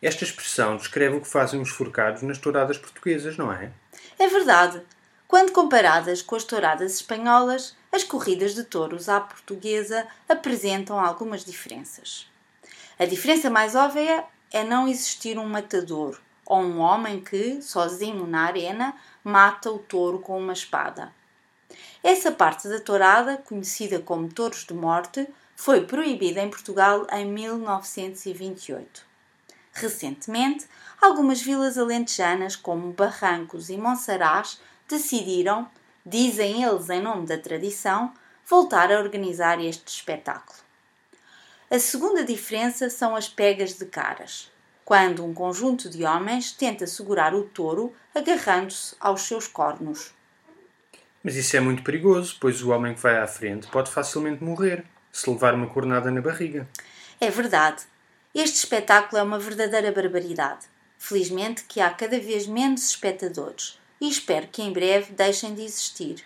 Esta expressão descreve o que fazem os forcados nas touradas portuguesas, não é? É verdade. Quando comparadas com as touradas espanholas, as corridas de touros à portuguesa apresentam algumas diferenças. A diferença mais óbvia é não existir um matador ou um homem que, sozinho na arena, mata o touro com uma espada. Essa parte da tourada, conhecida como touros de morte, foi proibida em Portugal em 1928. Recentemente, algumas vilas alentejanas, como Barrancos e Monsaraz, decidiram, dizem eles em nome da tradição, voltar a organizar este espetáculo. A segunda diferença são as pegas de caras, quando um conjunto de homens tenta segurar o touro agarrando-se aos seus cornos. Mas isso é muito perigoso, pois o homem que vai à frente pode facilmente morrer se levar uma cornada na barriga. É verdade, este espetáculo é uma verdadeira barbaridade. Felizmente que há cada vez menos espectadores e espero que em breve deixem de existir.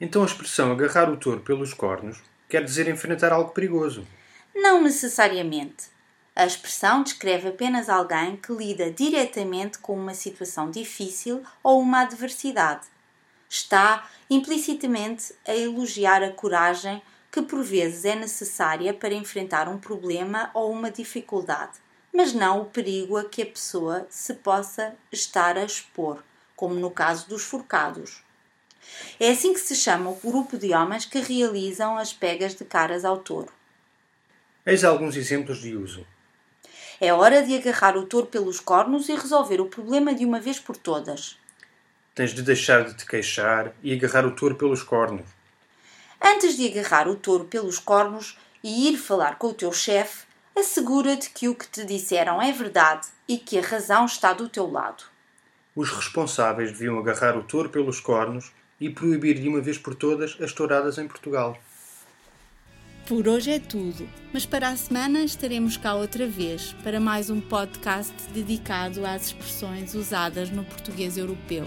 Então a expressão agarrar o touro pelos cornos quer dizer enfrentar algo perigoso. Não necessariamente. A expressão descreve apenas alguém que lida diretamente com uma situação difícil ou uma adversidade. Está implicitamente a elogiar a coragem que por vezes é necessária para enfrentar um problema ou uma dificuldade, mas não o perigo a que a pessoa se possa estar a expor, como no caso dos forcados. É assim que se chama o grupo de homens que realizam as pegas de caras ao touro. Eis alguns exemplos de uso. É hora de agarrar o touro pelos cornos e resolver o problema de uma vez por todas. Tens de deixar de te queixar e agarrar o touro pelos cornos. Antes de agarrar o touro pelos cornos e ir falar com o teu chefe, assegura-te que o que te disseram é verdade e que a razão está do teu lado. Os responsáveis deviam agarrar o touro pelos cornos e proibir de uma vez por todas as touradas em Portugal. Por hoje é tudo, mas para a semana estaremos cá outra vez para mais um podcast dedicado às expressões usadas no português europeu.